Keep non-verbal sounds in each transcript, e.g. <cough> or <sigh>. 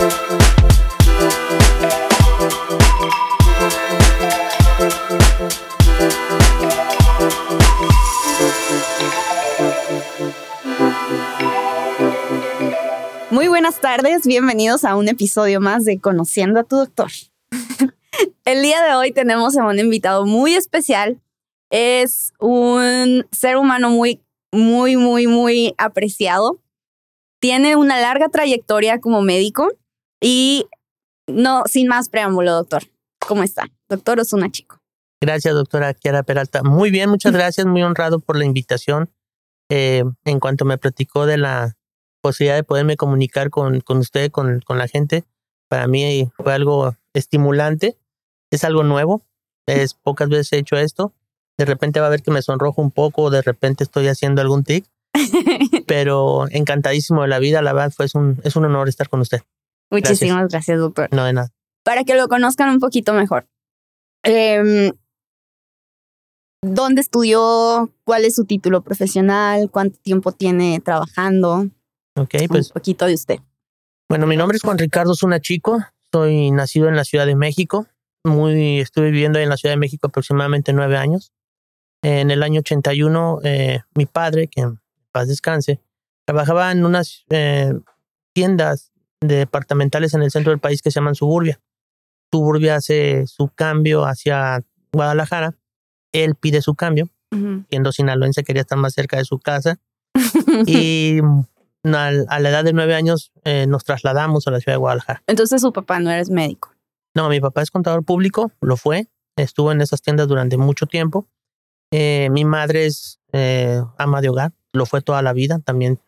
Muy buenas tardes, bienvenidos a un episodio más de Conociendo a tu doctor. <laughs> El día de hoy tenemos a un invitado muy especial. Es un ser humano muy, muy, muy, muy apreciado. Tiene una larga trayectoria como médico y no, sin más preámbulo, doctor. ¿Cómo está? Doctor Osuna Chico. Gracias, doctora Kiara Peralta. Muy bien, muchas <laughs> gracias, muy honrado por la invitación. Eh, en cuanto me platicó de la posibilidad de poderme comunicar con, con usted, con, con la gente, para mí fue algo estimulante, es algo nuevo, es <laughs> pocas veces he hecho esto, de repente va a ver que me sonrojo un poco, de repente estoy haciendo algún tic, <laughs> pero encantadísimo de la vida, la verdad fue es un, es un honor estar con usted. Muchísimas gracias. doctor. No de nada. Para que lo conozcan un poquito mejor. Em, ¿Dónde estudió? ¿Cuál es su título profesional? ¿Cuánto tiempo tiene trabajando? Ok, pues. Un poquito de usted. Bueno, mi nombre es Juan Ricardo Zuna Chico. Soy nacido en la Ciudad de México. Muy, estuve viviendo en la Ciudad de México aproximadamente nueve años. En el año 81, eh, mi padre, que en paz descanse, trabajaba en unas eh, tiendas departamentales en el centro del país que se llaman Suburbia. Suburbia hace su cambio hacia Guadalajara. Él pide su cambio. Siendo sinaloense, quería estar más cerca de su casa. <laughs> y a la edad de nueve años eh, nos trasladamos a la ciudad de Guadalajara. Entonces su papá no eres médico. No, mi papá es contador público, lo fue, estuvo en esas tiendas durante mucho tiempo. Eh, mi madre es eh, ama de hogar, lo fue toda la vida, también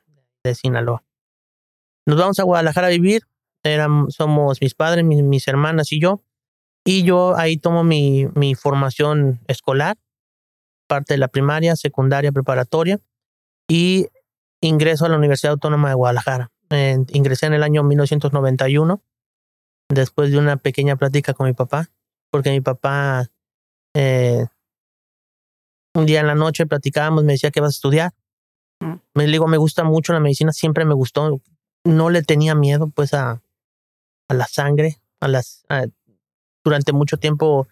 de Sinaloa. Nos vamos a Guadalajara a vivir, Eran, somos mis padres, mis, mis, hermanas y yo, y yo ahí tomo mi, mi formación escolar, parte de la primaria, secundaria, preparatoria, y ingreso a la Universidad Autónoma de Guadalajara. ingresé en el año 1991, después de una pequeña plática con mi papá, porque mi papá, eh, un día en la noche platicábamos, me decía que vas a estudiar. Me digo, me gusta mucho la medicina, siempre me gustó. No le tenía miedo, pues, a, a la sangre, a las... durante mucho tiempo,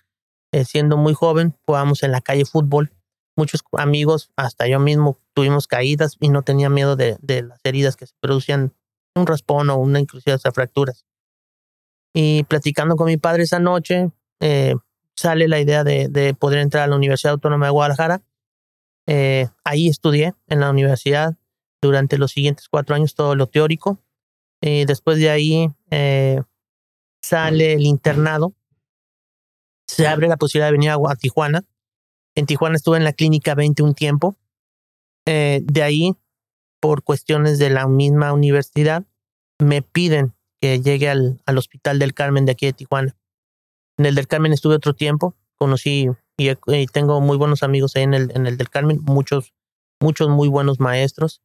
eh, siendo muy joven, jugábamos en la calle fútbol muchos amigos, hasta yo mismo, tuvimos caídas y no tenía miedo de, de las heridas que se producían, un raspón o una inclusive hasta fracturas. Y platicando con mi padre esa noche, eh, sale la idea de, de, poder entrar a la Universidad Autónoma de Guadalajara. Eh, ahí estudié en la universidad durante los siguientes cuatro años todo lo teórico. Y después de ahí eh, sale el internado. Se abre la posibilidad de venir a Tijuana en Tijuana estuve en la clínica 20 un tiempo. Eh, de ahí, por cuestiones de la misma universidad, me piden que llegue al, al Hospital del Carmen de aquí de Tijuana. En el del Carmen estuve otro tiempo, conocí y, tengo muy buenos amigos ahí en el, en el del Carmen, muchos, muchos muy buenos maestros.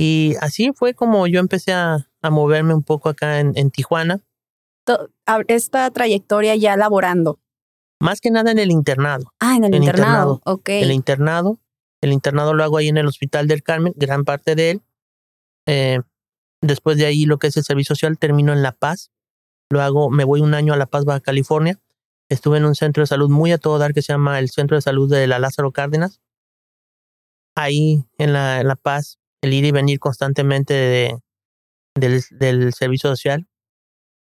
Y así fue como yo empecé a, a moverme un poco acá en, en Tijuana. Esta trayectoria ya laborando, más que nada en el internado. Ah, en el, internado. ok. El internado. El internado lo hago ahí en el Hospital del Carmen, gran parte de él. Eh, después de ahí, lo que es el servicio social, termino en La Paz. Lo hago, me voy un año a La Paz, Baja California. Estuve en un centro de salud muy a todo dar que se llama el Centro de Salud de la Lázaro Cárdenas. Ahí en La, la Paz, el ir y venir constantemente de, del, servicio social.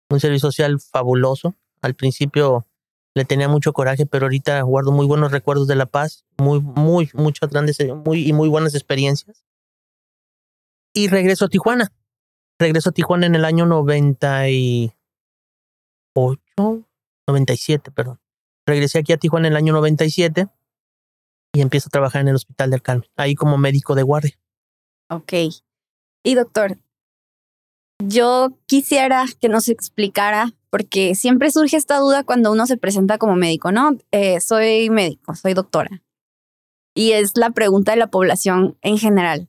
Un servicio social fabuloso. Al principio le tenía mucho coraje, pero ahorita guardo muy buenos recuerdos de La Paz, muy, muy, muchas grandes muy, y muy buenas experiencias. Y regreso a Tijuana. Regreso a Tijuana en el año 98, 97, perdón. Regresé aquí a Tijuana en el año 97 y empiezo a trabajar en el Hospital del Carmen, ahí como médico de guardia. Ok. Y doctor, yo quisiera que nos explicara porque siempre surge esta duda cuando uno se presenta como médico, ¿no? Eh, soy médico, soy doctora. Y es la pregunta de la población en general.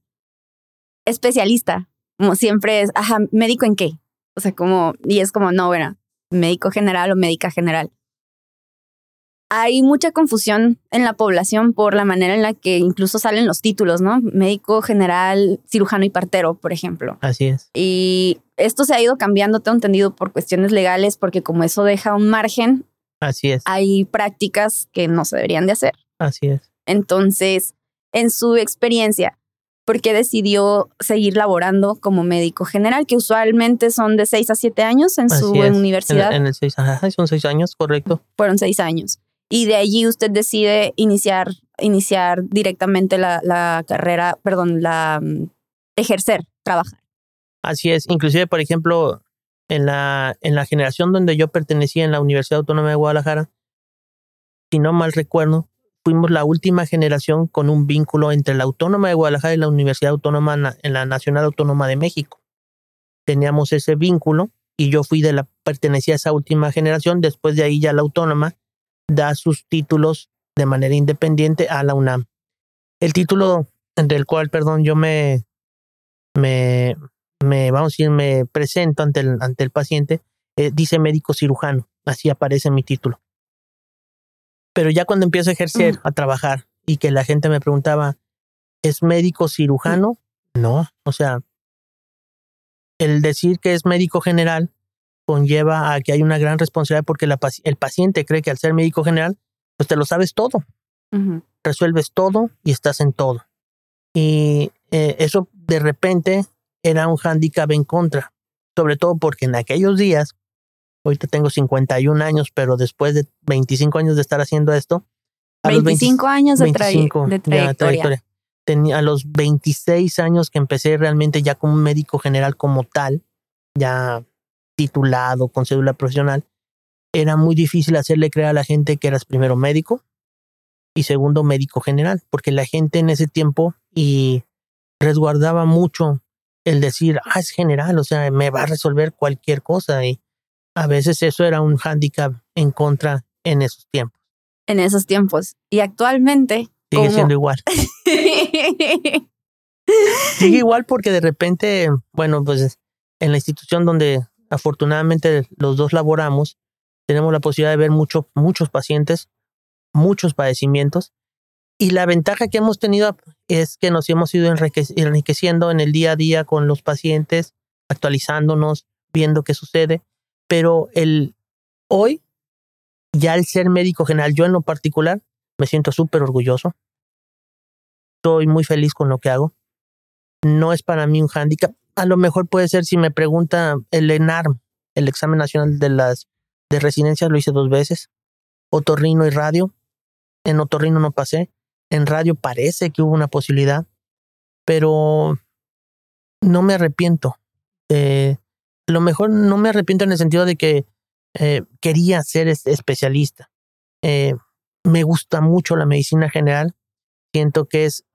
Especialista, como siempre es, ajá, ¿médico en qué? O sea, como, y es como, no, bueno, médico general o médica general. Hay mucha confusión en la población por la manera en la que incluso salen los títulos, ¿no? Médico general, cirujano y partero, por ejemplo. Así es. Y esto se ha ido cambiando, tengo entendido, por cuestiones legales, porque como eso deja un margen, Así es. hay prácticas que no se deberían de hacer. Así es. Entonces, en su experiencia, ¿por qué decidió seguir laborando como médico general? Que usualmente son de seis a siete años en su es. universidad. En, en el seis, ajá, son seis años, correcto. Fueron seis años. Y de allí usted decide iniciar, iniciar directamente la, carrera, perdón, la mm, ejercer, trabajar. Así es. Inclusive, por ejemplo, en la, en la generación donde yo pertenecía en la Universidad Autónoma de Guadalajara, si no mal recuerdo, fuimos la última generación con un vínculo entre la Autónoma de Guadalajara y la Universidad Autónoma en la Nacional Autónoma de México. Teníamos ese vínculo y yo fui de la pertenecía a esa última generación. Después de ahí ya la Autónoma da sus títulos de manera independiente a la UNAM. El título del cual, perdón, yo me me, me vamos a decir, me presento ante el, ante el paciente, eh, dice médico cirujano, así aparece mi título. Pero ya cuando empiezo a ejercer, a trabajar, y que la gente me preguntaba, ¿es médico cirujano? No, o sea, el decir que es médico general conlleva a que hay una gran responsabilidad porque la, el paciente cree que al ser médico general, pues te lo sabes todo resuelves todo y estás en todo. Y eh, eso de repente era un hándicap en contra, sobre todo porque en aquellos días, ahorita tengo 51 años, pero después de 25 años de estar haciendo esto, a los 25 años de, trai- 25 de ya, trayectoria. Tenía a los 26 años que empecé realmente ya como un médico general como tal, ya titulado con cédula profesional, era muy difícil hacerle creer a la gente que eras primero médico y segundo médico general, porque la gente en ese tiempo y resguardaba mucho el decir, ah, es general, o sea, me va a resolver cualquier cosa y a veces eso era un hándicap en contra en esos tiempos. En esos tiempos. Y actualmente. Sigue siendo igual. <laughs> Sigue igual porque de repente, bueno, pues en la institución donde afortunadamente los dos laboramos, tenemos la posibilidad de ver mucho, muchos pacientes, muchos padecimientos. Y la ventaja que hemos tenido es que nos hemos ido enrique- enriqueciendo en el día a día con los pacientes, actualizándonos, viendo qué sucede. Pero el hoy, ya el ser médico general, yo en lo particular, me siento súper orgulloso. Estoy muy feliz con lo que hago no es para mí un hándicap. A lo mejor puede ser si me pregunta el ENARM, el examen nacional de las de residencias lo hice dos veces, otorrino y radio. En otorrino no pasé, en radio parece que hubo una posibilidad, pero no me arrepiento. Eh, a lo mejor no me arrepiento en el sentido de que eh, quería ser es- especialista. Eh, me gusta mucho la medicina general. Siento que es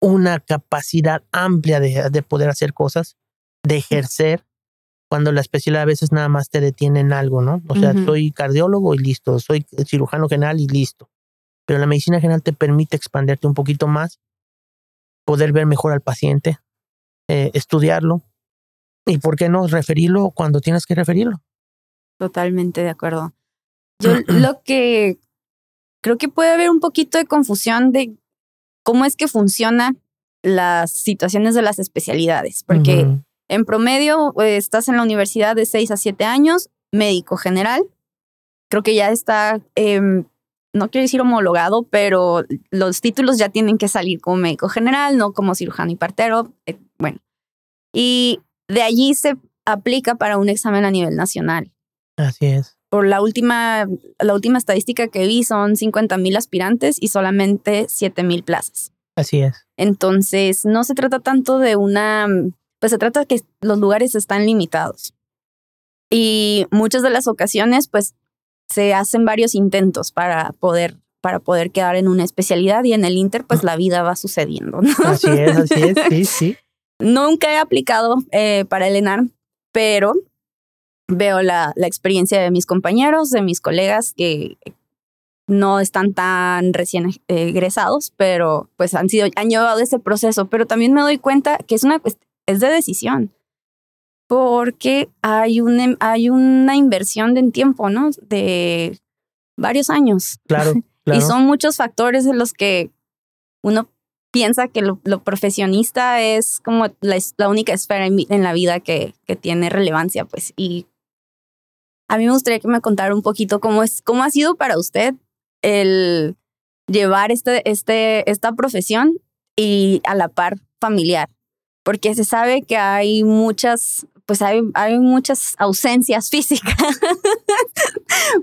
una capacidad amplia de, de poder hacer cosas, de ejercer, cuando la especialidad a veces nada más te detiene en algo, ¿no? O sea, soy cardiólogo y listo, soy cirujano general y listo. Pero la medicina general te permite expanderte un poquito más, poder ver mejor al paciente, eh, estudiarlo y, ¿por qué no?, referirlo cuando tienes que referirlo. Totalmente de acuerdo. Yo <clears throat> lo que creo que puede haber un poquito de confusión de cómo es que funcionan las situaciones de las especialidades, porque en promedio eh, estás en la universidad de 6 a 7 años, médico general, creo que ya está, em, no quiero decir homologado, pero los títulos ya tienen que salir como médico general, no como cirujano y partero, eh, bueno. Y de allí se aplica para un examen a nivel nacional Así es. Por la última, la última estadística que vi son 50 mil aspirantes y solamente 7 mil plazas. Así es. Entonces, no se trata tanto de una, pues se trata de que los lugares están limitados. Y muchas de las ocasiones, pues, se hacen varios intentos para poder, para poder quedar en una especialidad y en el Inter, pues la vida va sucediendo. ¿no? Así es, así es, sí, sí. <laughs> Nunca he aplicado eh, para el ENARM, pero veo la, la experiencia de mis compañeros, de mis colegas que no están tan recién eh, egresados, pero pues han sido, han llevado ese proceso. Pero también me doy cuenta que es una es de decisión. Porque hay, un, em- hay una inversión de en tiempo, ¿no? De varios años. Claro, <laughs> claro. Y son muchos factores en los que uno piensa que lo, profesionista es como la, única esfera en, la vida que, que, tiene relevancia, pues. Y a mí me gustaría que me contara un poquito cómo, es, cómo ha sido para usted el llevar este, este, esta profesión y a la par familiar, porque se sabe que hay muchas, pues hay, hay muchas ausencias <laughs> físicas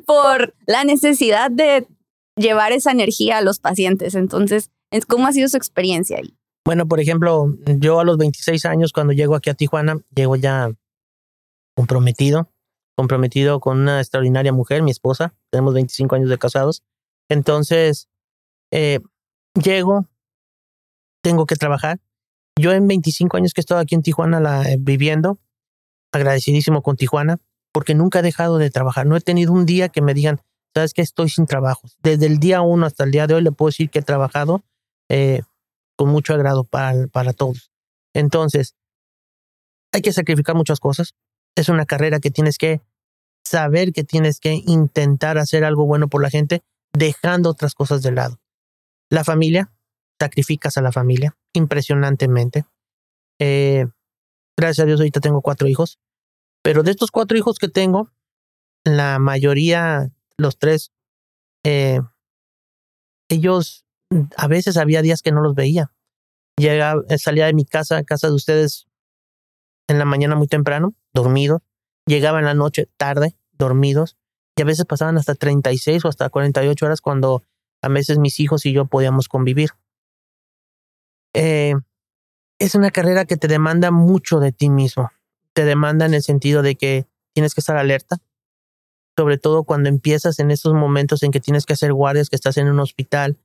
por la necesidad de llevar esa energía a los pacientes. Entonces, ¿cómo ha sido su experiencia ahí? Bueno, por ejemplo, yo a los 26 años, cuando llego aquí a Tijuana, llego ya comprometido, comprometido con una extraordinaria mujer, mi esposa. Tenemos 25 años de casados. Entonces, eh, llego, tengo que trabajar. Yo en 25 años que he estado aquí en Tijuana la, eh, viviendo, agradecidísimo con Tijuana, porque nunca he dejado de trabajar. No he tenido un día que me digan, sabes que estoy sin trabajo. Desde el día uno hasta el día de hoy le puedo decir que he trabajado eh, con mucho agrado para, para todos. Entonces, hay que sacrificar muchas cosas. Es una carrera que tienes que saber que tienes que intentar hacer algo bueno por la gente, dejando otras cosas de lado. La familia, sacrificas a la familia impresionantemente. Eh, gracias a Dios ahorita tengo cuatro hijos, pero de estos cuatro hijos que tengo, la mayoría, los tres, eh, ellos a veces había días que no los veía. Llegaba, eh, salía de mi casa, casa de ustedes, en la mañana muy temprano, dormido. Llegaba en la noche tarde, dormidos. Y a veces pasaban hasta 36 o hasta 48 horas cuando a veces mis hijos y yo podíamos convivir. Eh, es una carrera que te demanda mucho de ti mismo. Te demanda en el sentido de que tienes que estar alerta, sobre todo cuando empiezas en esos momentos en que tienes que hacer guardias, que estás en un hospital,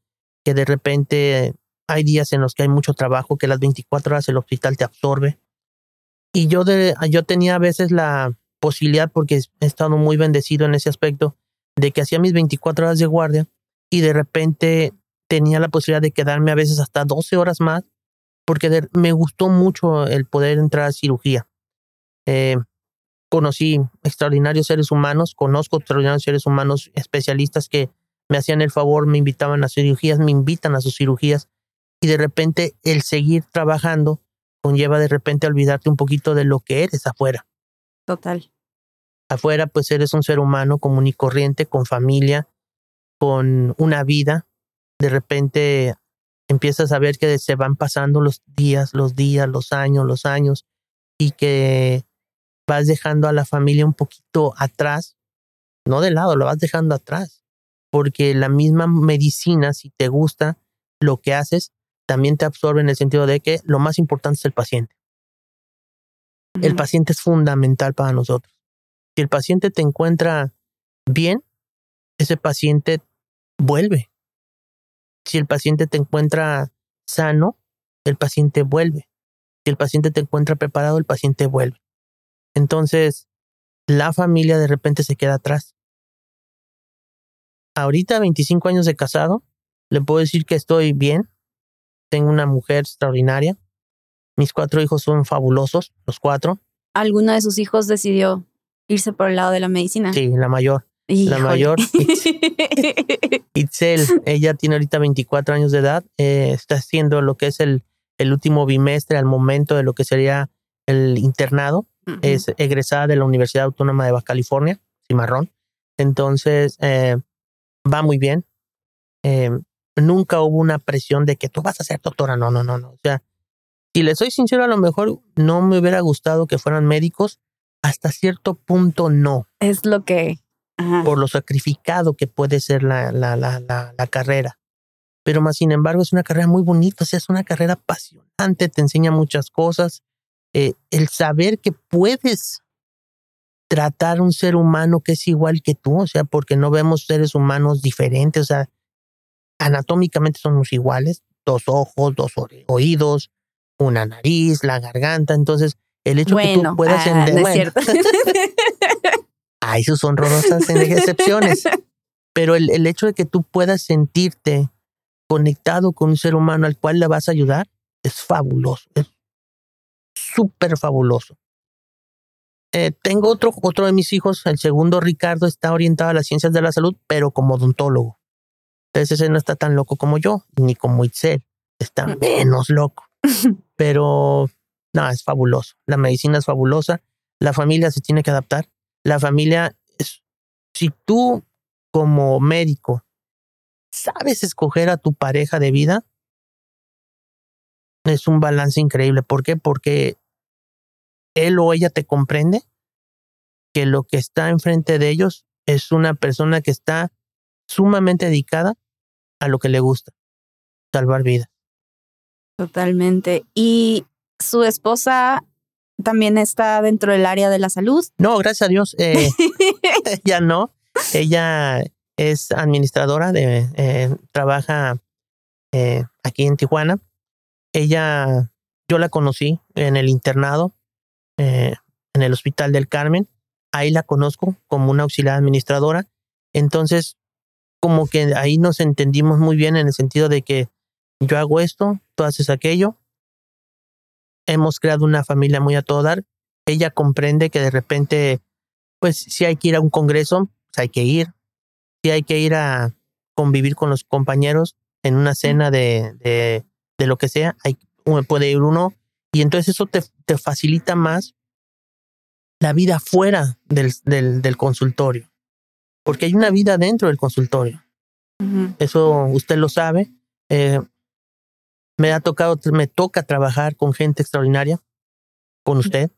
que de repente hay días en los que hay mucho trabajo, que las 24 horas el hospital te absorbe. Y yo, de, yo tenía a veces la posibilidad, porque he estado muy bendecido en ese aspecto, de que hacía mis 24 horas de guardia y de repente tenía la posibilidad de quedarme a veces hasta 12 horas más porque me gustó mucho el poder entrar a cirugía. Eh, conocí extraordinarios seres humanos, conozco extraordinarios seres humanos especialistas que me hacían el favor, me invitaban a cirugías, me invitan a sus cirugías y de repente el seguir trabajando conlleva de repente olvidarte un poquito de lo que eres afuera. Total. Afuera pues eres un ser humano común y corriente, con familia, con una vida, de repente empiezas a ver que se van pasando los días, los días, los años, los años, y que vas dejando a la familia un poquito atrás, no de lado, lo vas dejando atrás, porque la misma medicina, si te gusta lo que haces, también te absorbe en el sentido de que lo más importante es el paciente. El paciente es fundamental para nosotros. Si el paciente te encuentra bien, ese paciente vuelve. Si el paciente te encuentra sano, el paciente vuelve. Si el paciente te encuentra preparado, el paciente vuelve. Entonces, la familia de repente se queda atrás. Ahorita, 25 años de casado, le puedo decir que estoy bien. Tengo una mujer extraordinaria. Mis cuatro hijos son fabulosos, los cuatro. ¿Alguno de sus hijos decidió irse por el lado de la medicina? Sí, la mayor. La mayor, <laughs> Itzel, ella tiene ahorita 24 años de edad, eh, está haciendo lo que es el, el último bimestre al momento de lo que sería el internado. Es egresada de la Universidad Autónoma de Baja California, Cimarrón. Entonces, eh, va muy bien. Eh, nunca hubo una presión de que tú vas a ser doctora. No, no, no, no. O sea, si le soy sincero, a lo mejor no me hubiera gustado que fueran médicos. Hasta cierto punto no. Es lo que por lo sacrificado que puede ser la, la, la, la, carrera. Pero más sin embargo es una carrera muy bonita, o sea, es una carrera apasionante, te enseña muchas cosas. Eh, el saber que puedes tratar a un ser humano que es igual que tú, o sea, porque no vemos seres humanos diferentes, o sea, anatómicamente somos iguales, dos ojos, dos oídos, una nariz, la garganta, entonces el hecho que tú puedas ah, entender, hay sus honrosas excepciones, pero el, el hecho de que tú puedas sentirte conectado con un ser humano al cual le vas a ayudar es fabuloso, es súper fabuloso. Eh, tengo otro, otro de mis hijos, el segundo Ricardo, está orientado a las ciencias de la salud, pero como odontólogo. Entonces ese no está tan loco como yo, ni como Itzel. Está Mm. menos loco. <laughs> Pero no, es fabuloso. La medicina es fabulosa. La familia se tiene que adaptar. La familia es, si tú como médico sabes escoger a tu pareja de vida, es un balance increíble. ¿Por qué? Porque él o ella te comprende que lo que está enfrente de ellos es una persona que está sumamente dedicada a lo que le gusta, salvar vidas. Totalmente. ¿Y su esposa también está dentro del área de la salud? No, gracias a Dios, eh, <laughs> <laughs> ella no. Ella es administradora de, eh, trabaja eh, aquí en Tijuana. Ella, yo la conocí en el internado, eh, en el Hospital del Carmen. Ahí la conozco como una auxiliar administradora. Entonces, como que ahí nos entendimos muy bien en el sentido de que yo hago esto, tú haces aquello. Hemos creado una familia muy a todo dar. Ella comprende que de repente, pues si hay que ir a un congreso, pues hay que ir. Si hay que ir a convivir con los compañeros en una cena de, de, de lo que sea, hay, puede ir uno. Y entonces eso te, te facilita más la vida fuera del, del, del consultorio. Porque hay una vida dentro del consultorio. Eso usted lo sabe. Eh, me ha tocado, me toca trabajar con gente extraordinaria, con usted,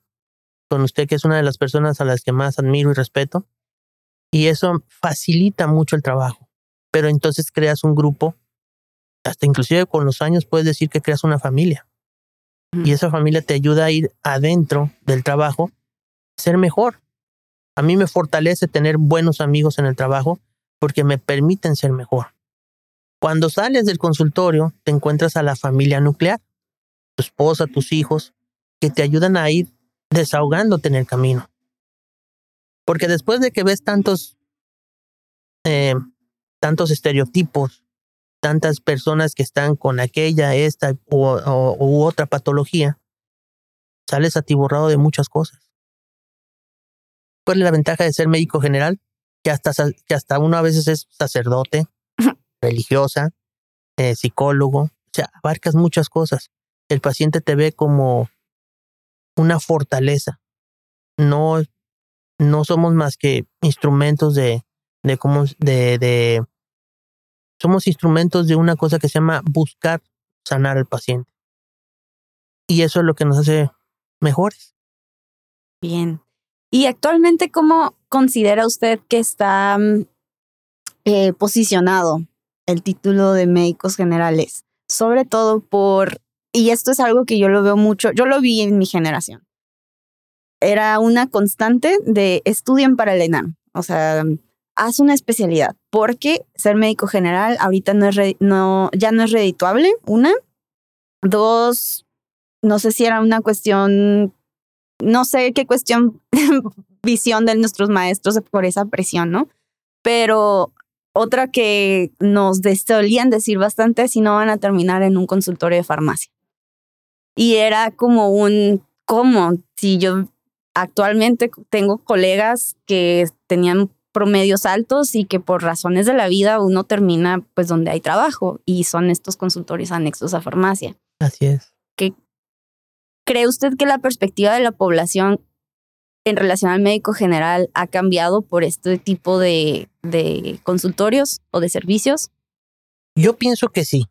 con usted que es una de las personas a las que más admiro y respeto. Y eso facilita mucho el trabajo. Pero entonces creas un grupo, hasta inclusive con los años puedes decir que creas una familia. Y esa familia te ayuda a ir adentro del trabajo, ser mejor. A mí me fortalece tener buenos amigos en el trabajo porque me permiten ser mejor. Cuando sales del consultorio, te encuentras a la familia nuclear, tu esposa, tus hijos, que te ayudan a ir desahogándote en el camino. Porque después de que ves tantos, eh, tantos estereotipos, tantas personas que están con aquella, esta u, otra patología, sales atiborrado de muchas cosas. ¿Cuál es la ventaja de ser médico general? Que hasta, que hasta uno a veces es sacerdote, religiosa, eh, psicólogo, o sea, abarcas muchas cosas. El paciente te ve como una fortaleza. No, no somos más que instrumentos de, de cómo, de, de, somos instrumentos de una cosa que se llama buscar sanar al paciente. Y eso es lo que nos hace mejores. Bien. ¿Y actualmente cómo considera usted que está eh, posicionado el título de médicos generales? Sobre todo por, y esto es algo que yo lo veo mucho, yo lo vi en mi generación. Era una constante de estudien para el ENAM. O sea, haz una especialidad, porque ser médico general ahorita no es no, ya no es redituable, una. Dos, no sé si era una cuestión, no sé qué cuestión, <laughs> visión de nuestros maestros por esa presión, ¿no? Pero otra que nos solían decir bastante si no van a terminar en un consultorio de farmacia. Y era como un, ¿cómo? Si yo actualmente tengo colegas que tenían promedios altos y que por razones de la vida uno termina pues donde hay trabajo y son estos consultorios anexos a farmacia. Así es. ¿Qué, ¿Cree usted que la perspectiva de la población en relación al médico general ha cambiado por este tipo de, de consultorios o de servicios? Yo pienso que sí.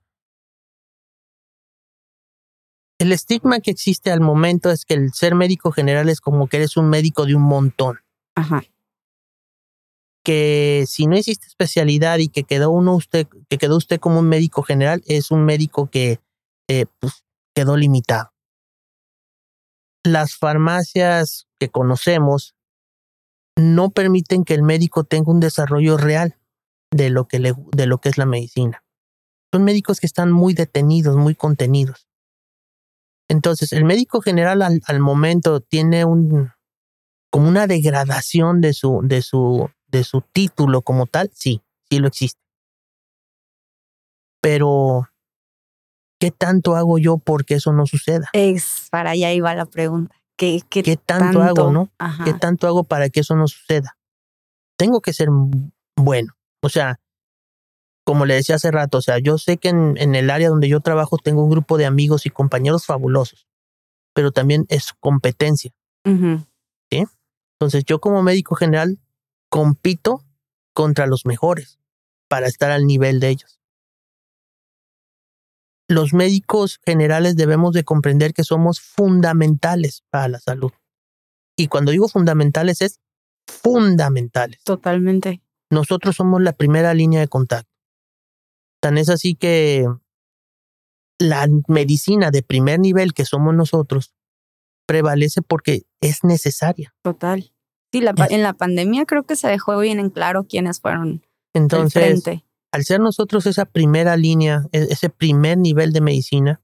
El estigma que existe al momento es que el ser médico general es como que eres un médico de un montón. Ajá. Que si no hiciste especialidad y que quedó uno usted, que quedó usted como un médico general, es un médico que eh, pues, quedó limitado. Las farmacias que conocemos no permiten que el médico tenga un desarrollo real de lo que, de lo que es la medicina. Son médicos que están muy detenidos, muy contenidos. Entonces, el médico general al, al momento tiene un como una degradación de su, de su, de su título como tal, sí, sí lo existe. Pero, ¿qué tanto hago yo porque eso no suceda? Es para allá iba la pregunta. ¿Qué, qué, ¿Qué tanto, hago, no? Ajá. ¿Qué tanto hago para que eso no suceda? Tengo que ser bueno. O sea, como le decía hace rato, o sea, yo sé que en, en el área donde yo trabajo tengo un grupo de amigos y compañeros fabulosos, pero también es competencia. Ujú. Entonces yo como médico general compito contra los mejores para estar al nivel de ellos. Los médicos generales debemos de comprender que somos fundamentales para la salud. Y cuando digo fundamentales es fundamentales. Totalmente. Nosotros somos la primera línea de contacto. Tan es así que la medicina de primer nivel que somos nosotros prevalece porque es necesaria. Total. Sí, la en la pandemia creo que se dejó bien en claro quiénes fueron Entonces, frente. Al ser nosotros esa primera línea, e- ese primer nivel de medicina,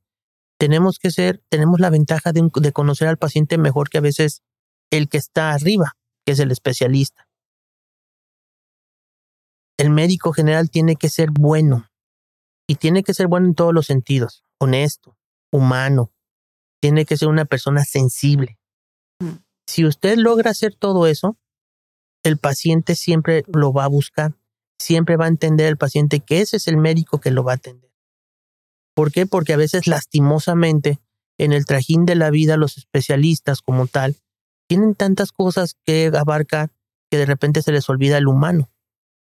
tenemos que ser, tenemos la ventaja de, de conocer al paciente mejor que a veces el que está arriba, que es el especialista. El médico general tiene que ser bueno y tiene que ser bueno en todos los sentidos, honesto, humano, tiene que ser una persona sensible. Mm. Si usted logra hacer todo eso, el paciente siempre lo va a buscar siempre va a entender el paciente que ese es el médico que lo va a atender. ¿Por qué? Porque a veces lastimosamente en el trajín de la vida los especialistas como tal tienen tantas cosas que abarcar que de repente se les olvida el humano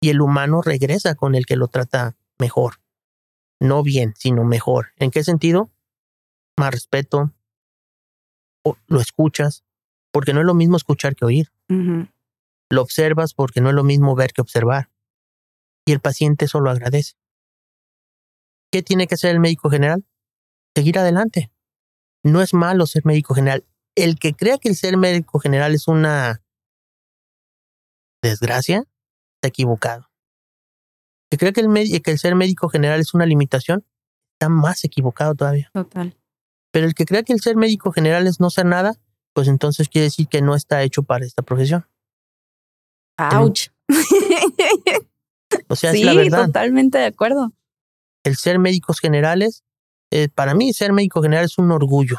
y el humano regresa con el que lo trata mejor. No bien, sino mejor. ¿En qué sentido? Más respeto. O lo escuchas, porque no es lo mismo escuchar que oír. Lo observas porque no es lo mismo ver que observar. Y el paciente eso lo agradece. ¿Qué tiene que hacer el médico general? Seguir adelante. No es malo ser médico general. El que crea que el ser médico general es una desgracia, está equivocado. El que crea que el, medi- que el ser médico general es una limitación, está más equivocado todavía. Total. Pero el que crea que el ser médico general es no ser nada, pues entonces quiere decir que no está hecho para esta profesión. Ouch. <laughs> O sea, sí, es la verdad. totalmente de acuerdo. el ser médicos generales, eh, para mí ser médico general es un orgullo.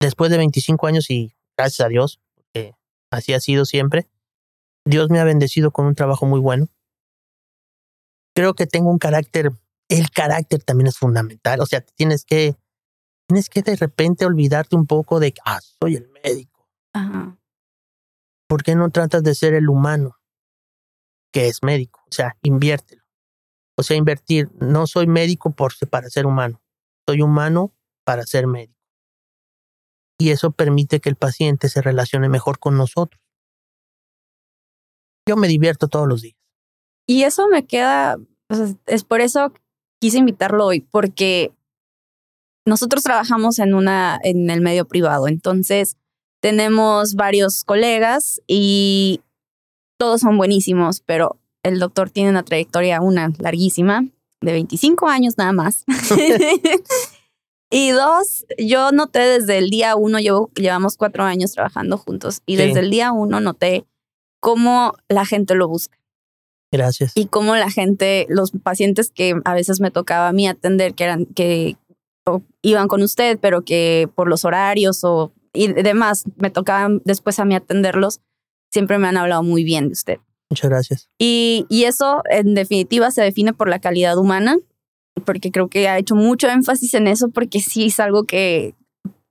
Después de 25 años y gracias a Dios, porque así ha sido siempre, Dios me ha bendecido con un trabajo muy bueno. Creo que tengo un carácter, el carácter también es fundamental, o sea, tienes que, tienes que de repente olvidarte un poco de, ah, soy el médico. Ajá. ¿Por qué no tratas de ser el humano que es médico? O sea, inviértelo. O sea, invertir. No soy médico por, para ser humano. Soy humano para ser médico. Y eso permite que el paciente se relacione mejor con nosotros. Yo me divierto todos los días. Y eso me queda, es por eso quise invitarlo hoy, porque nosotros trabajamos en una, en el medio privado, entonces tenemos varios colegas y todos son buenísimos, pero el doctor tiene una trayectoria, una larguísima, de 25 años nada más. <laughs> y dos, yo noté desde el día uno, llevo, llevamos cuatro años trabajando juntos, y Sí. desde el día uno noté cómo la gente lo busca Gracias. y cómo la gente, los pacientes que a veces me tocaba a mí atender, que eran que o iban con usted, pero que por los horarios o y demás me tocaban después a mí atenderlos, siempre me han hablado muy bien de usted. Muchas gracias. Y, y eso en definitiva se define por la calidad humana, porque creo que ha hecho mucho énfasis en eso, porque sí es algo que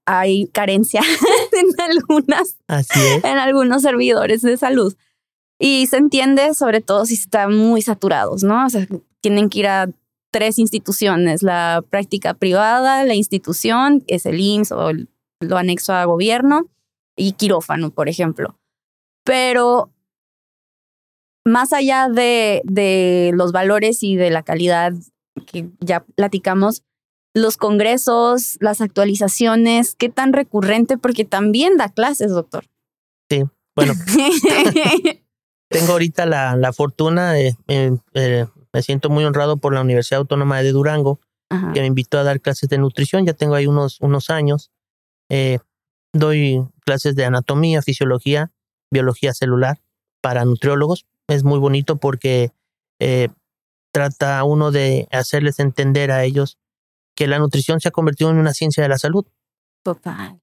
hay carencia <laughs> en algunas Así es. en algunos servidores de salud. Y se entiende sobre todo si están muy saturados, ¿no? O sea, tienen que ir a tres instituciones, la práctica privada, la institución, que es el IMSS o el- lo anexo a gobierno, y quirófano, por ejemplo. Pero más allá de, de los valores y de la calidad que ya platicamos, los congresos, las actualizaciones, qué tan recurrente, porque también da clases, doctor. Bueno, <laughs> tengo ahorita la, la fortuna, eh, eh, eh, me siento muy honrado por la Universidad Autónoma de Durango, Ajá. que me invitó a dar clases de nutrición. Ya tengo ahí unos, unos años. Eh, doy clases de anatomía, fisiología, biología celular para nutriólogos. Es muy bonito porque eh, trata uno de hacerles entender a ellos que la nutrición se ha convertido en una ciencia de la salud. Total.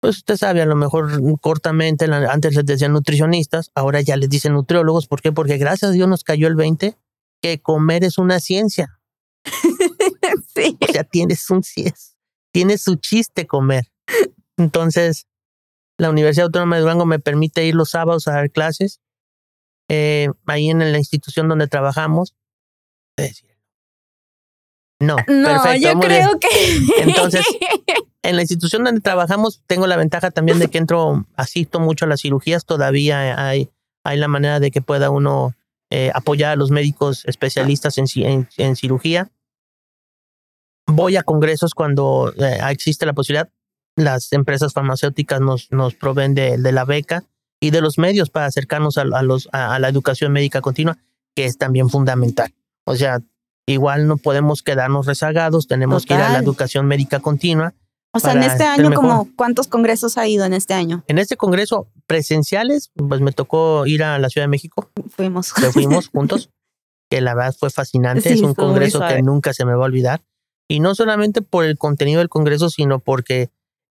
pues usted sabe, a lo mejor cortamente, antes les decían nutricionistas, ahora ya les dicen nutriólogos. ¿Por qué? Porque gracias a Dios nos cayó el 20 que comer es una ciencia. <laughs> sí. O sea, tienes un tiene su chiste comer. Entonces, la Universidad Autónoma de Durango me permite ir los sábados a dar clases. Eh, ahí en la institución donde trabajamos. No, no yo creo que. <laughs> Entonces, en la institución donde trabajamos, tengo la ventaja también de que entro, asisto mucho a las cirugías. Todavía hay, hay la manera de que pueda uno eh, apoyar a los médicos especialistas en, en, cirugía. Voy a congresos cuando eh, existe la posibilidad. Las empresas farmacéuticas nos, nos proveen de, la beca y de los medios para acercarnos a, los, a, la educación médica continua, que es también fundamental. O sea, igual no podemos quedarnos rezagados, tenemos que ir a la educación médica continua o sea, en este año, como ¿cuántos congresos ha ido en este año? En este congreso presenciales, pues me tocó ir a la Ciudad de México. Fuimos. fuimos <laughs> juntos, que la verdad fue fascinante. es un congreso que nunca se me va a olvidar. Y no solamente por el contenido del congreso, sino porque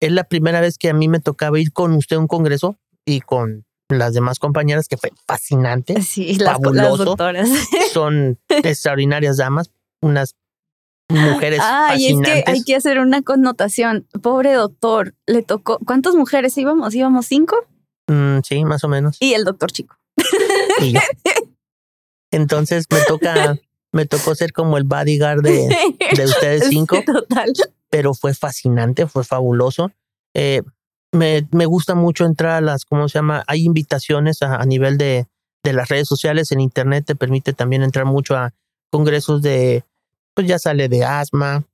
es la primera vez que a mí me tocaba ir con usted a un congreso y con las demás compañeras, que fue fascinante. Sí, las, las doctoras. <laughs> Son extraordinarias damas, unas mujeres Ah, y es que hay que hacer una connotación. Pobre doctor, le tocó. ¿Cuántas mujeres íbamos? ¿Íbamos cinco? Mm, sí, más o menos. Y el doctor chico. <laughs> Entonces me toca, me tocó ser como el bodyguard de, de ustedes <laughs> cinco. total. Pero fue fascinante, fue fabuloso. Eh, me, me, gusta mucho entrar a las, ¿cómo se llama? Hay invitaciones a, a nivel de, de las redes sociales, en internet te permite también entrar mucho a congresos de pues ya sale de asma,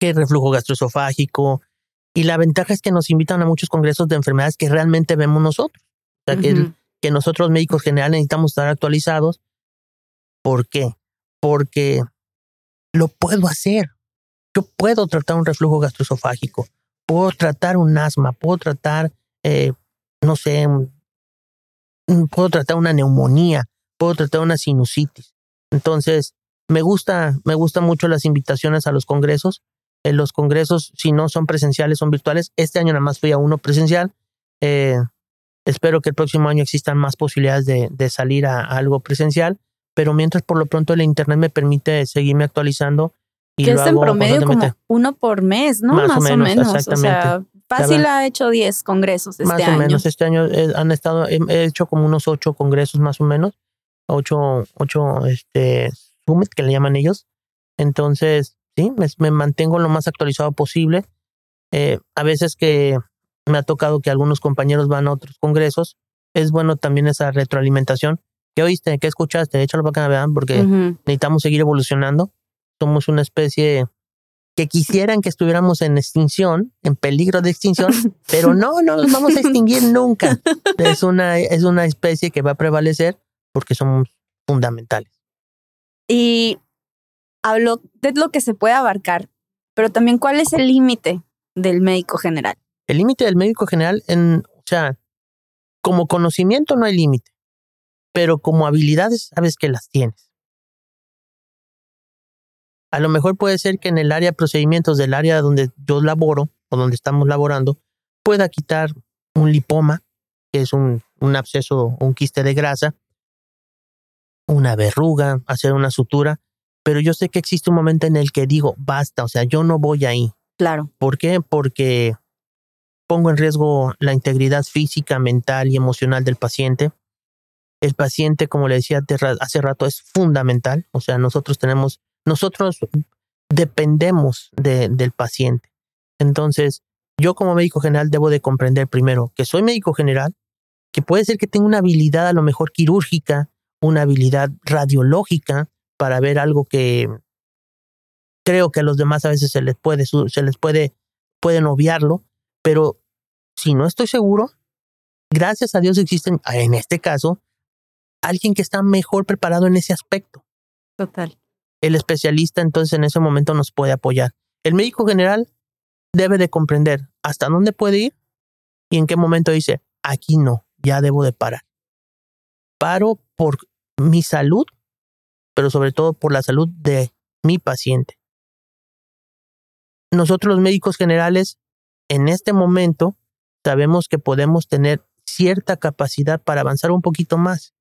que reflujo gastroesofágico, y la ventaja es que nos invitan a muchos congresos de enfermedades que realmente vemos nosotros. O sea, que, que nosotros médicos generales necesitamos estar actualizados. ¿Por qué? Porque lo puedo hacer. Yo puedo tratar un reflujo gastroesofágico, puedo tratar un asma, puedo tratar, eh, no sé, puedo tratar una neumonía, puedo tratar una sinusitis. Entonces, me gusta, me gusta mucho las invitaciones a los congresos. En los congresos, si no son presenciales, son virtuales. Este año nada más fui a uno presencial. Eh, espero que el próximo año existan más posibilidades de, de salir a, algo presencial. Pero mientras por lo pronto el internet me permite seguirme actualizando. Y que es en promedio como uno por mes, ¿no? Más, o menos, O sea, fácil ha hecho 10 congresos este año. Más o menos, este año eh, han estado, he, hecho como unos 8 congresos más o menos. 8, ocho este, que le llaman ellos. Entonces, sí, me, mantengo lo más actualizado posible. Eh, a veces que me ha tocado que algunos compañeros van a otros congresos, es bueno también esa retroalimentación. ¿Qué oíste? ¿Qué escuchaste? Échalo para acá, vean, porque necesitamos seguir evolucionando. Somos una especie que quisieran que estuviéramos en extinción, en peligro de extinción, <laughs> pero no, no nos vamos a extinguir nunca. Es una, es una especie que va a prevalecer porque somos fundamentales. Y habló de lo que se puede abarcar, pero también cuál es el límite del médico general. El límite del médico general, en, o sea, como conocimiento no hay límite, pero como habilidades sabes que las tienes. A lo mejor puede ser que en el área de procedimientos del área donde yo laboro o donde estamos laborando, pueda quitar un lipoma, que es un, un absceso un quiste de grasa, una verruga, hacer una sutura, pero yo sé que existe un momento en el que digo, basta, o sea, yo no voy ahí. Claro. ¿Por qué? Porque pongo en riesgo la integridad física, mental y emocional del paciente. El paciente, como le decía hace rato, es fundamental. O sea, nosotros tenemos, nosotros dependemos de, del paciente. Entonces, yo como médico general debo de comprender primero que soy médico general, que puede ser que tenga una habilidad a lo mejor quirúrgica, una habilidad radiológica para ver algo que creo que a los demás a veces se les puede, se les puede, pueden obviarlo, pero si no estoy seguro, gracias a Dios existen, en este caso, alguien que está mejor preparado en ese aspecto. Total. El especialista entonces en ese momento nos puede apoyar. El médico general debe de comprender hasta dónde puede ir y en qué momento dice, aquí no, ya debo de parar. Paro por mi salud, pero sobre todo por la salud de mi paciente. Nosotros los médicos generales en este momento sabemos que podemos tener cierta capacidad para avanzar un poquito más,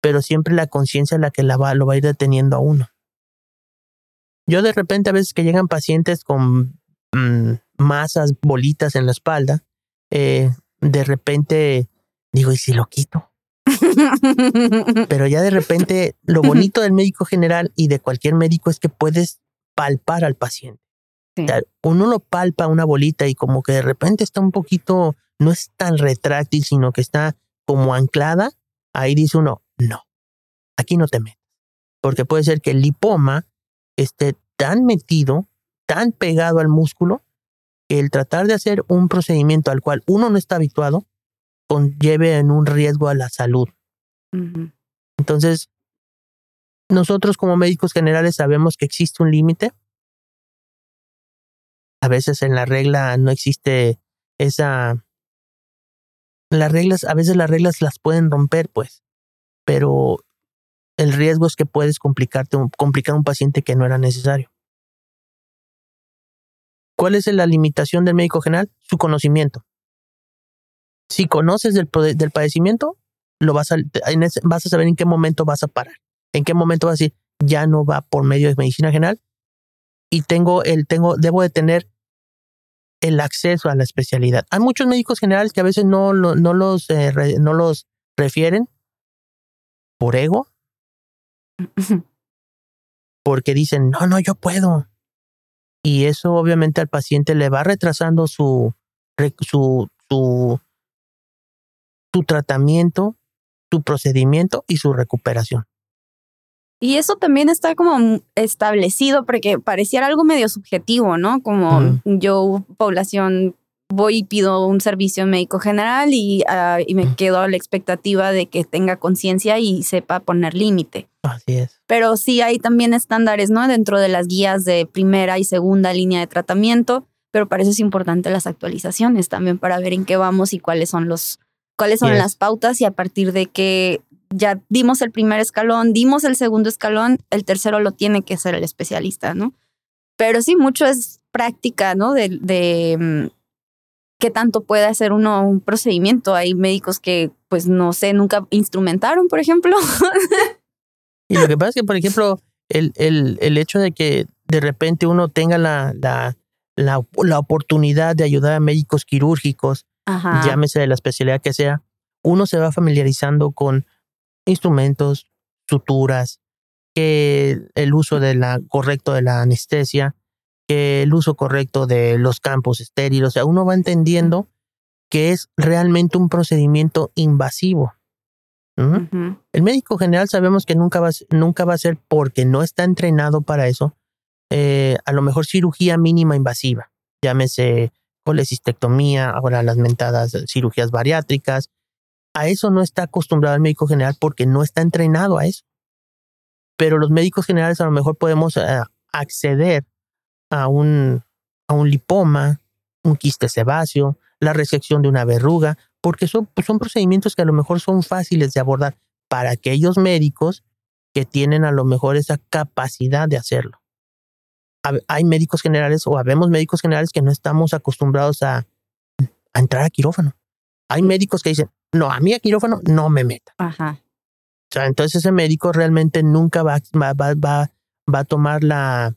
pero siempre la conciencia es la que va, lo va a ir deteniendo a uno. Yo de repente a veces que llegan pacientes con mm, masas, bolitas en la espalda, eh, de repente digo, ¿y si lo quito? <laughs> Pero ya de repente lo bonito del médico general y de cualquier médico es que puedes palpar al paciente. uno lo palpa una bolita y como que de repente está un poquito, no es tan retráctil, sino que está como anclada, ahí dice uno, no, aquí no te metes. Porque puede ser que el lipoma esté tan metido, tan pegado al músculo, que el tratar de hacer un procedimiento al cual uno no está habituado, conlleve en un riesgo a la salud. Entonces, nosotros como médicos generales sabemos que existe un límite. A veces en la regla no existe esa... Las reglas, a veces las reglas las pueden romper, pues, pero el riesgo es que puedes complicar un paciente que no era necesario. ¿Cuál es la limitación del médico general? Su conocimiento. Si conoces del, padecimiento, lo vas a, vas a saber en qué momento vas a parar. En qué momento vas a decir, ya no va por medio de medicina general y tengo el, tengo, debo de tener el acceso a la especialidad. Hay muchos médicos generales que a veces no, no, los, eh, no los refieren por ego, <laughs> porque dicen, no, no, yo puedo. Y eso obviamente al paciente le va retrasando su, su, su, su tratamiento, su procedimiento y su recuperación. Y eso también está como establecido porque pareciera algo medio subjetivo, ¿no? Como yo, población, voy y pido un servicio médico general y, y me quedo a la expectativa de que tenga conciencia y sepa poner límite. Así es. Pero sí hay también estándares, ¿no? Dentro de las guías de primera y segunda línea de tratamiento, pero para eso es importante las actualizaciones también para ver en qué vamos y cuáles son los cuáles son las pautas y a partir de que ya dimos el primer escalón, dimos el segundo escalón, el tercero lo tiene que ser el especialista, ¿no? Pero sí, mucho es práctica, ¿no? De, de mm, qué tanto puede hacer uno un procedimiento. Hay médicos que, pues, no sé, nunca instrumentaron, por ejemplo. <laughs> y lo que pasa es que, por ejemplo, el, el, el hecho de que de repente uno tenga la, la, la, la oportunidad de ayudar a médicos quirúrgicos llámese de la especialidad que sea, uno se va familiarizando con instrumentos, suturas, que el uso de la, correcto de la anestesia, que el uso correcto de los campos estériles. O sea, uno va entendiendo que es realmente un procedimiento invasivo. El médico general sabemos que nunca va, nunca va a ser porque no está entrenado para eso, eh, a lo mejor cirugía mínima invasiva, llámese colecistectomía, ahora las mentadas cirugías bariátricas. A eso no está acostumbrado el médico general porque no está entrenado a eso. Pero los médicos generales a lo mejor podemos eh, acceder a un, a un lipoma, un quiste sebáceo, la resección de una verruga, porque son, pues, son procedimientos que a lo mejor son fáciles de abordar para aquellos médicos que tienen a lo mejor esa capacidad de hacerlo hay médicos generales o habemos médicos generales que no estamos acostumbrados a, entrar a quirófano. Hay médicos que dicen, no, a mí a quirófano no me meta. Ajá. O sea, entonces ese médico realmente nunca va, va, va, va a tomar la,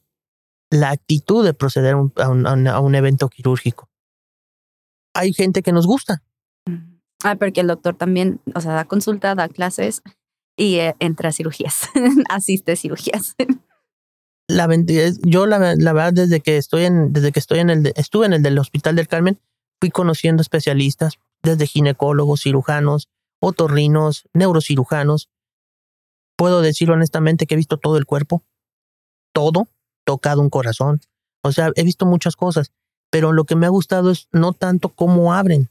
la actitud de proceder a un, a, un, evento quirúrgico. Hay gente que nos gusta. Ah, porque el doctor también, o sea, da consulta, da clases y eh, entra a cirugías, <laughs> asiste a cirugías. la, yo la, verdad desde que estoy en desde que estoy en el estuve en el del Hospital del Carmen fui conociendo especialistas desde ginecólogos, cirujanos, otorrinos, neurocirujanos. Puedo decir honestamente que he visto todo el cuerpo, todo, tocado un corazón. O sea, he visto muchas cosas, pero lo que me ha gustado es no tanto cómo abren,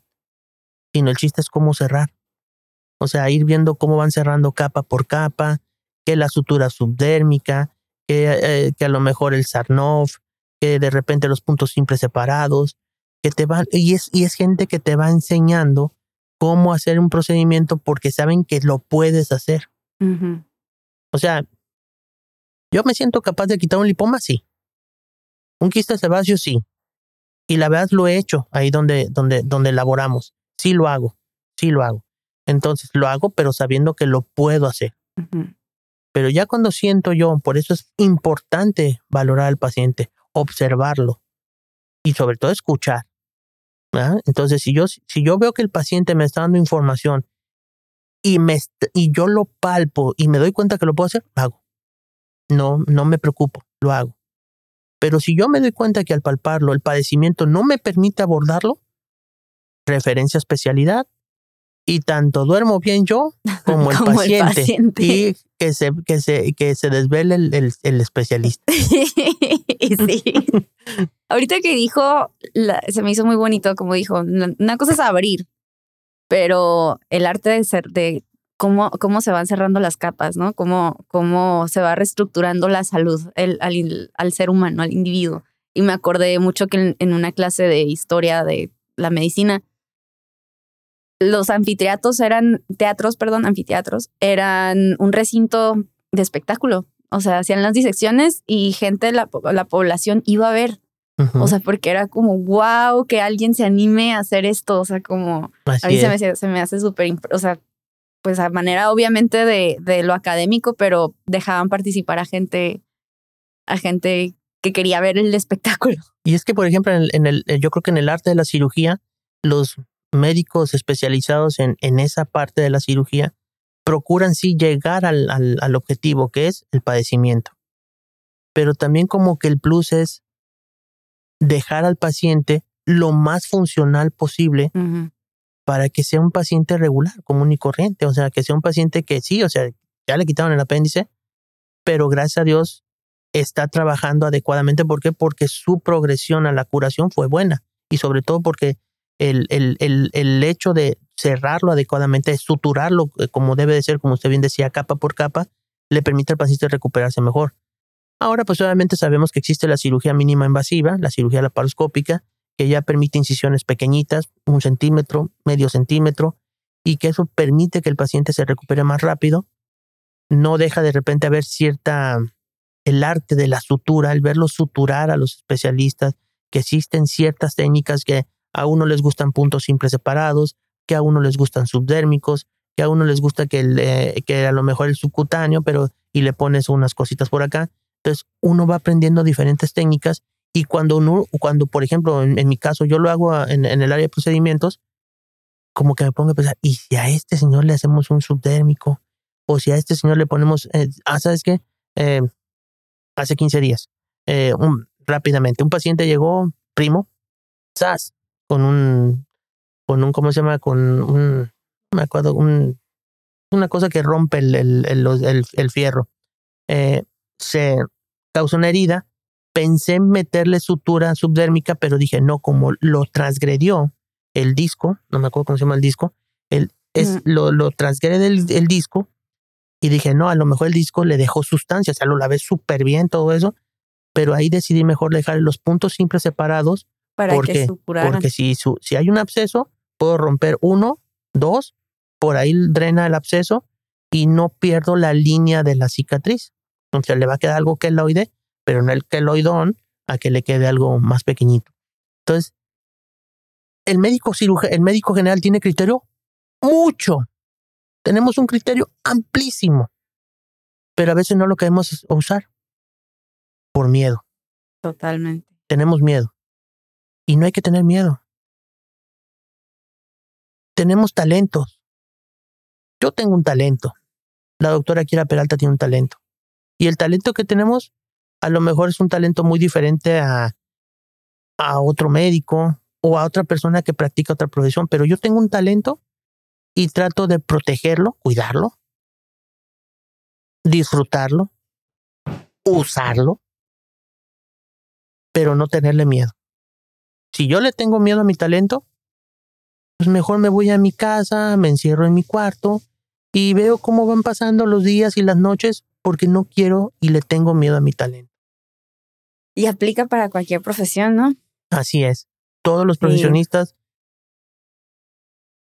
sino el chiste es cómo cerrar. O sea, ir viendo cómo van cerrando capa por capa, que la sutura subdérmica, que, eh, que a lo mejor el Sarnov, que de repente los puntos simples separados, que te van, y es, y es gente que te va enseñando cómo hacer un procedimiento porque saben que lo puedes hacer. O sea, yo me siento capaz de quitar un lipoma, sí. Un quiste sebáceo, sí. Y la verdad lo he hecho ahí donde, donde, donde laboramos. Sí lo hago, sí lo hago. Entonces lo hago, pero sabiendo que lo puedo hacer. Pero ya cuando siento yo, por eso es importante valorar al paciente, observarlo y sobre todo escuchar. Entonces, si yo, si yo veo que el paciente me está dando información y, me, y yo lo palpo y me doy cuenta que lo puedo hacer, lo hago. No, no me preocupo, lo hago. Pero si yo me doy cuenta que al palparlo el padecimiento no me permite abordarlo, referencia a especialidad, y tanto duermo bien yo <laughs> como el, paciente, Y que se, que se, que se desvele el, el, especialista. <laughs> sí. <laughs> Ahorita que dijo, se me hizo muy bonito, como dijo, una cosa es abrir, pero el arte de ser, de cómo, cómo se van cerrando las capas, ¿no? Cómo, cómo se va reestructurando la salud el, al, al, ser humano, al individuo. Y me acordé mucho que en, una clase de historia de la medicina, los anfiteatros eran, teatros, perdón, anfiteatros, eran un recinto de espectáculo. O sea, hacían las disecciones y gente, la, la población iba a ver. O sea, porque era como, wow, que alguien se anime a hacer esto. O sea, como, a mí se me, se me, hace súper, o sea, pues a manera obviamente de, de lo académico, pero dejaban participar a gente, a gente que quería ver el <laughs> espectáculo. Y es que, por ejemplo, en el, yo creo que en el arte de la cirugía, los médicos especializados en, en esa parte de la cirugía procuran sí llegar al, al, al, objetivo que es el padecimiento. Pero también como que el plus es dejar al paciente lo más funcional posible para que sea un paciente regular, común y corriente. O sea, que sea un paciente que sí, o sea, ya le quitaron el apéndice, pero gracias a Dios está trabajando adecuadamente. ¿Por qué? Porque su progresión a la curación fue buena y sobre todo porque el, el, el, el hecho de cerrarlo adecuadamente, suturarlo eh, como debe de ser, como usted bien decía, capa por capa, le permite al paciente recuperarse mejor. Ahora, pues obviamente sabemos que existe la cirugía mínima invasiva, la cirugía laparoscópica, que ya permite incisiones pequeñitas, un centímetro, medio centímetro, y que eso permite que el paciente se recupere más rápido. No deja de repente haber cierta, el arte de la sutura, el verlo suturar a los especialistas, que existen ciertas técnicas que a uno les gustan puntos simples separados, que a uno les gustan subdérmicos, que a uno les gusta que, que a lo mejor el subcutáneo, pero y le pones unas cositas por acá. Entonces uno va aprendiendo diferentes técnicas y cuando uno, cuando por ejemplo, en, mi caso yo lo hago en, el área de procedimientos, como que me pongo a pensar, ¿y si a este señor le hacemos un subdérmico? O si a este señor le ponemos, eh, ah, ¿sabes qué? Eh, hace 15 días, eh, un, rápidamente, un paciente llegó, primo, SAS, con un, con un, ¿cómo se llama? Con un, me acuerdo, un, una cosa que rompe el, el, el, el fierro. se causa una herida, pensé en meterle sutura subdérmica, pero dije, no, como lo transgredió el disco, no me acuerdo cómo se llama el disco, el, es, lo, lo transgrede el, el, disco y dije, no, a lo mejor el disco le dejó sustancia, o sea, lo lavé súper bien, todo eso, pero ahí decidí mejor dejar los puntos simples separados. Para porque, que Porque si, su, si hay un absceso, puedo romper uno, dos, por ahí drena el absceso y no pierdo la línea de la cicatriz. Entonces le va a quedar algo que queloide pero en el queloidón a que le quede algo más pequeñito. Entonces, el médico cirujano, el médico general tiene criterio mucho. Tenemos un criterio amplísimo, pero a veces no lo queremos usar por miedo. Totalmente. Tenemos miedo. Y no hay que tener miedo. Tenemos talentos. Yo tengo un talento. La doctora Kira Peralta tiene un talento. Y el talento que tenemos a lo mejor es un talento muy diferente a, a otro médico o a otra persona que practica otra profesión, pero yo tengo un talento y trato de protegerlo, cuidarlo, disfrutarlo, usarlo, pero no tenerle miedo. Si yo le tengo miedo a mi talento, pues mejor me voy a mi casa, me encierro en mi cuarto y veo cómo van pasando los días y las noches porque no quiero y le tengo miedo a mi talento. Y aplica para cualquier profesión, ¿no? Así es. Todos los profesionistas,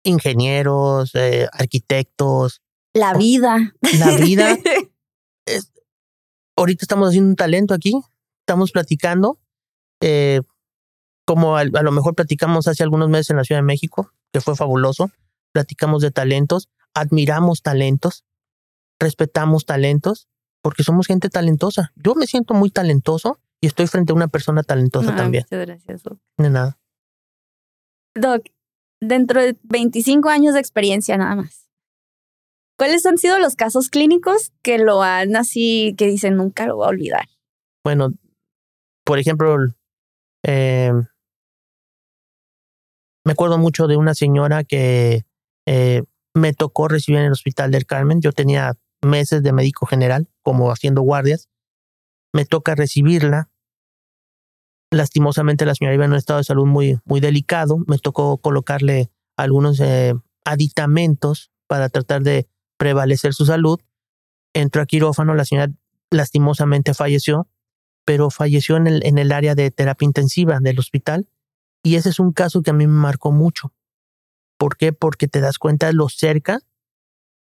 ingenieros, eh, arquitectos. La vida. La vida. <laughs> ahorita estamos haciendo un talento aquí, estamos platicando. Eh, como a, a, lo mejor platicamos hace algunos meses en la Ciudad de México, que fue fabuloso, platicamos de talentos, admiramos talentos, respetamos talentos, porque somos gente talentosa. Yo me siento muy talentoso y estoy frente a una persona talentosa Ah, también. Muchas gracias. Doc. De nada. Doc, dentro de 25 años de experiencia nada más, ¿cuáles han sido los casos clínicos que lo han así, que dicen nunca lo voy a olvidar? Bueno, por ejemplo, eh, me acuerdo mucho de una señora que eh, me tocó recibir en el Hospital del Carmen. Yo tenía meses de médico general, como haciendo guardias. Me toca recibirla. Lastimosamente la señora iba en un estado de salud muy, muy delicado. Me tocó colocarle algunos eh, aditamentos para tratar de prevalecer su salud. Entró a quirófano, la señora lastimosamente falleció, pero falleció en el, en el área de terapia intensiva del hospital. Y ese es un caso que a mí me marcó mucho. ¿Por qué? Porque te das cuenta de lo cerca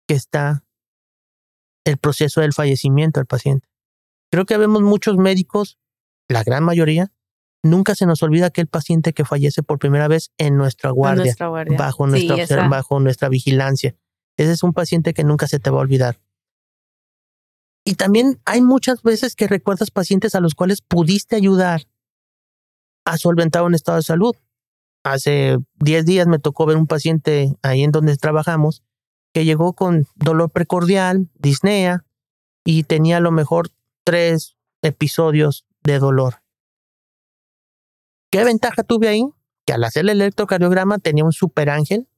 que está el proceso del fallecimiento del paciente. Creo que vemos muchos médicos, la gran mayoría, nunca se nos olvida aquel paciente que fallece por primera vez en nuestra guardia, nuestra guardia. bajo Sí, nuestra, bajo nuestra vigilancia. Ese es un paciente que nunca se te va a olvidar. Y también hay muchas veces que recuerdas pacientes a los cuales pudiste ayudar a solventar un estado de salud. Hace 10 días me tocó ver un paciente ahí en donde trabajamos que llegó con dolor precordial, disnea, y tenía a lo mejor tres episodios de dolor. ¿Qué ventaja tuve ahí? Que al hacer el electrocardiograma tenía un super ángel,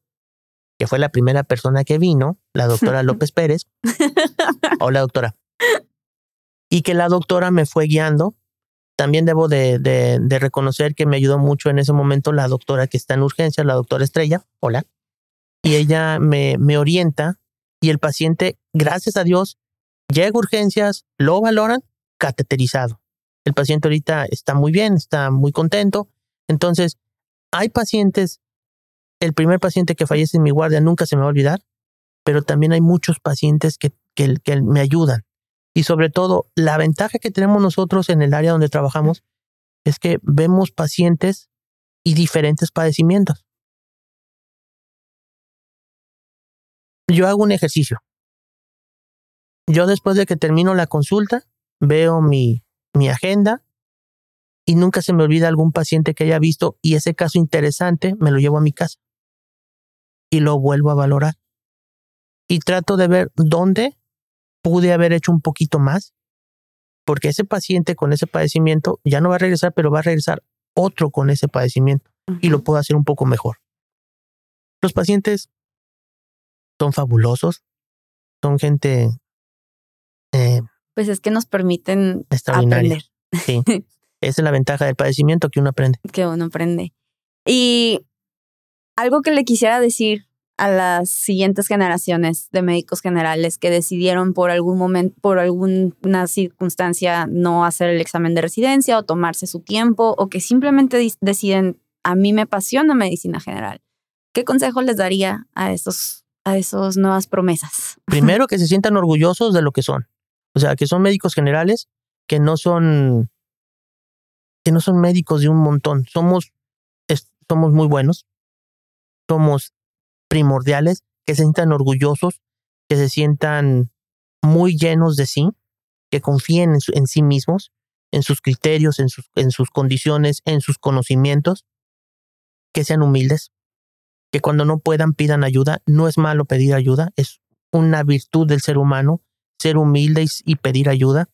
que fue la primera persona que vino, la doctora <laughs> López Pérez. Hola, doctora. Y que la doctora me fue guiando. También debo de, de, de reconocer que me ayudó mucho en ese momento la doctora que está en urgencia, la doctora Estrella. Hola. Y ella me, me orienta y el paciente, gracias a Dios, llega a urgencias, lo valoran, cateterizado. El paciente ahorita está muy bien, está muy contento. Entonces, hay pacientes, el primer paciente que fallece en mi guardia nunca se me va a olvidar, pero también hay muchos pacientes que, que, que me ayudan. Y sobre todo, la ventaja que tenemos nosotros en el área donde trabajamos es que vemos pacientes y diferentes padecimientos. Yo hago un ejercicio. Yo después de que termino la consulta, veo mi, mi agenda y nunca se me olvida algún paciente que haya visto y ese caso interesante me lo llevo a mi casa y lo vuelvo a valorar. Y trato de ver dónde pude haber hecho un poquito más, porque ese paciente con ese padecimiento ya no va a regresar, pero va a regresar otro con ese padecimiento y lo puedo hacer un poco mejor. Los pacientes son fabulosos, son gente eh, Pues es que nos permiten aprender, Sí, <laughs> esa es la ventaja del padecimiento que uno aprende. que uno aprende. Y algo que le quisiera decir a las siguientes generaciones de médicos generales que decidieron por algún momento, por alguna circunstancia no hacer el examen de residencia o tomarse su tiempo o que simplemente deciden, a mí me apasiona medicina general. ¿Qué consejo les daría a esos, a esos nuevas promesas? <laughs> Primero que se sientan orgullosos de lo que son. O sea, que son médicos generales, que no son que no son médicos de un montón. Somos somos muy buenos. Somos primordiales, que se sientan orgullosos, que se sientan muy llenos de sí, que confíen en, en sí mismos, en sus criterios, en sus, en sus condiciones, en sus conocimientos, que sean humildes, que cuando no puedan pidan ayuda. No es malo pedir ayuda, es una virtud del ser humano, ser humilde y, pedir ayuda.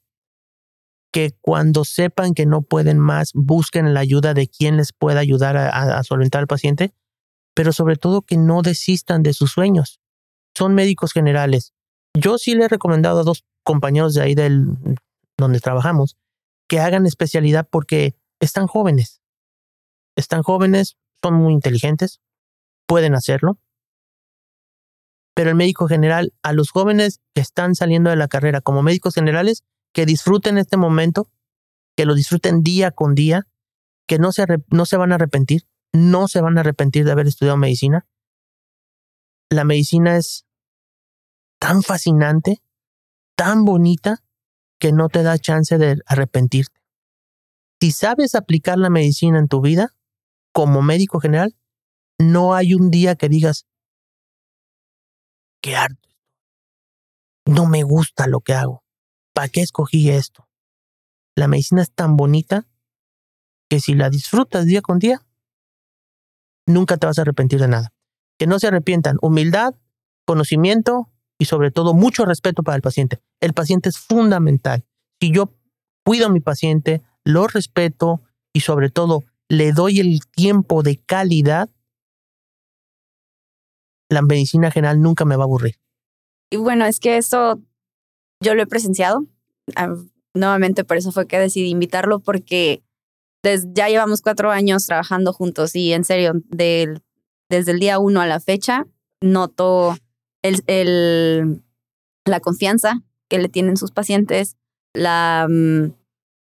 Que cuando sepan que no pueden más, busquen la ayuda de quien les pueda ayudar a, a- a solventar al paciente, pero sobre todo que no desistan de sus sueños. Son médicos generales. Yo sí le he recomendado a dos compañeros de ahí del donde trabajamos que hagan especialidad porque están jóvenes. Están jóvenes, son muy inteligentes, pueden hacerlo. Pero el médico general, a los jóvenes que están saliendo de la carrera como médicos generales, que disfruten este momento, que lo disfruten día con día, que no se, no se van a arrepentir, no se van a arrepentir de haber estudiado medicina. La medicina es tan fascinante, tan bonita, que no te da chance de arrepentirte. Si sabes aplicar la medicina en tu vida, como médico general, no hay un día que digas, qué harto. No me gusta lo que hago. ¿Para qué escogí esto? La medicina es tan bonita que si la disfrutas día con día, nunca te vas a arrepentir de nada. Que no se arrepientan. Humildad, conocimiento y sobre todo mucho respeto para el paciente. El paciente es fundamental. Si yo cuido a mi paciente, lo respeto y sobre todo le doy el tiempo de calidad, la medicina general nunca me va a aburrir. Y bueno, es que esto yo lo he presenciado. Ah, nuevamente por eso fue que decidí invitarlo porque ya llevamos cuatro años trabajando juntos y en serio, desde el día uno a la fecha, noto el, la confianza que le tienen sus pacientes, mm,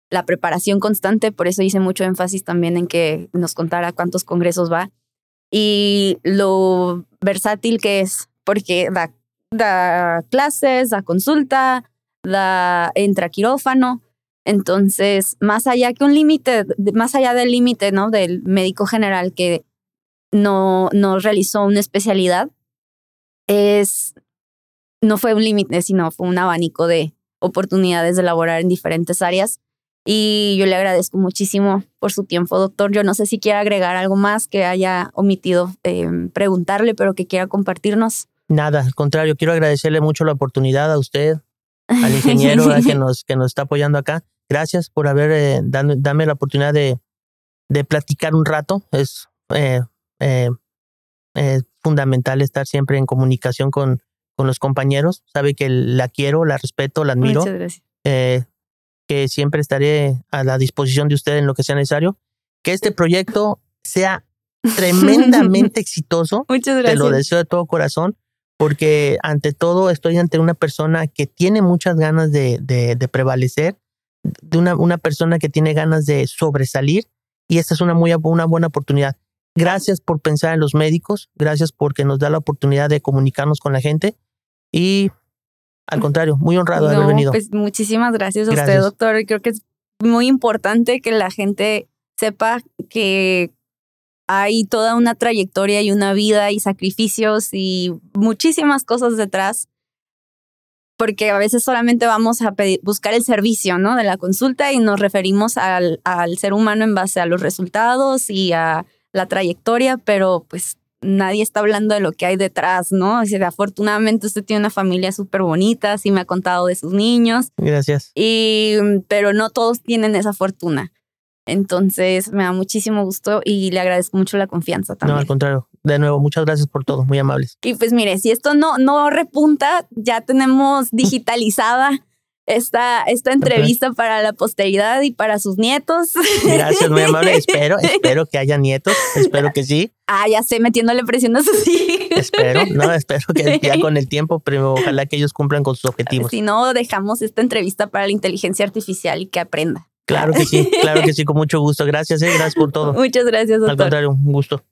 la preparación constante, por eso hice mucho énfasis también en que nos contara cuántos congresos va y lo versátil que es, porque da, clases, da consulta, da, entra quirófano. Entonces, más allá que un límite, más allá del límite, ¿no? Del médico general que no, no realizó una especialidad, es, no fue un límite, sino fue un abanico de oportunidades de laborar en diferentes áreas. Y yo le agradezco muchísimo por su tiempo, doctor. Yo no sé si quiere agregar algo más que haya omitido em, preguntarle, pero que quiera compartirnos. Nada, al contrario, quiero agradecerle mucho la oportunidad a usted, al ingeniero que, <laughs> nos, que nos está apoyando acá. Gracias por haber eh, dado, la oportunidad de, de platicar un rato. Es eh, eh, fundamental estar siempre en comunicación con, con los compañeros. Sabe que la quiero, la respeto, la admiro. Muchas gracias. Eh, que siempre estaré a la disposición de usted en lo que sea necesario. Que este proyecto sea <laughs> tremendamente exitoso. Muchas gracias. Te lo deseo de todo corazón, porque ante todo estoy ante una persona que tiene muchas ganas de, de, prevalecer, de una, una persona que tiene ganas de sobresalir, y esta es una, muy, una buena oportunidad. Gracias por pensar en los médicos, gracias porque nos da la oportunidad de comunicarnos con la gente y al contrario, muy honrado de haber venido. Pues muchísimas gracias a usted, doctor. Creo que es muy importante que la gente sepa que hay toda una trayectoria y una vida y sacrificios y muchísimas cosas detrás, porque a veces solamente vamos a buscar el servicio ¿no? de la consulta y nos referimos al, al ser humano en base a los resultados y a la trayectoria, pero pues nadie está hablando de lo que hay detrás, ¿no? O afortunadamente usted tiene una familia súper bonita, sí me ha contado de sus niños. Gracias. Y, pero no todos tienen esa fortuna. Entonces me da muchísimo gusto y le agradezco mucho la confianza también. No, al contrario. De nuevo, muchas gracias por todo, muy amables. Y pues mire, si esto no, no repunta, ya tenemos <laughs> digitalizada esta, esta entrevista para la posteridad y para sus nietos. Gracias, muy amable. <laughs> Espero, espero que haya nietos. Espero que sí. Ah, ya sé, metiéndole presión a sus hijos. Espero, no, <laughs> espero que ya con el tiempo, pero ojalá que ellos cumplan con sus objetivos. Si no, dejamos esta entrevista para la inteligencia artificial y que aprenda. Claro que sí, claro que sí, con <laughs> mucho gusto. Gracias, eh, gracias por todo. Muchas gracias, doctor. Al contrario, un gusto.